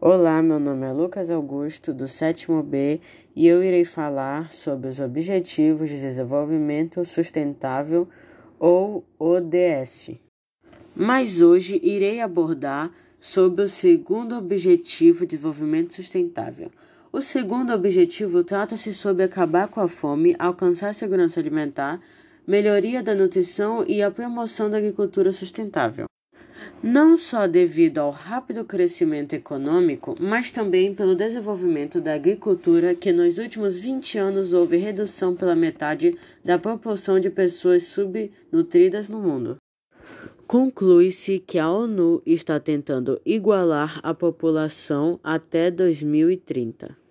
Olá, meu nome é Lucas Augusto, do sétimo B, e eu irei falar sobre os Objetivos de Desenvolvimento Sustentável, ou ODS. Mas hoje irei abordar sobre o segundo Objetivo de Desenvolvimento Sustentável. O segundo objetivo trata-se sobre acabar com a fome, alcançar a segurança alimentar, melhoria da nutrição e a promoção da agricultura sustentável não só devido ao rápido crescimento econômico, mas também pelo desenvolvimento da agricultura, que nos últimos 20 anos houve redução pela metade da proporção de pessoas subnutridas no mundo. Conclui-se que a ONU está tentando igualar a população até 2030.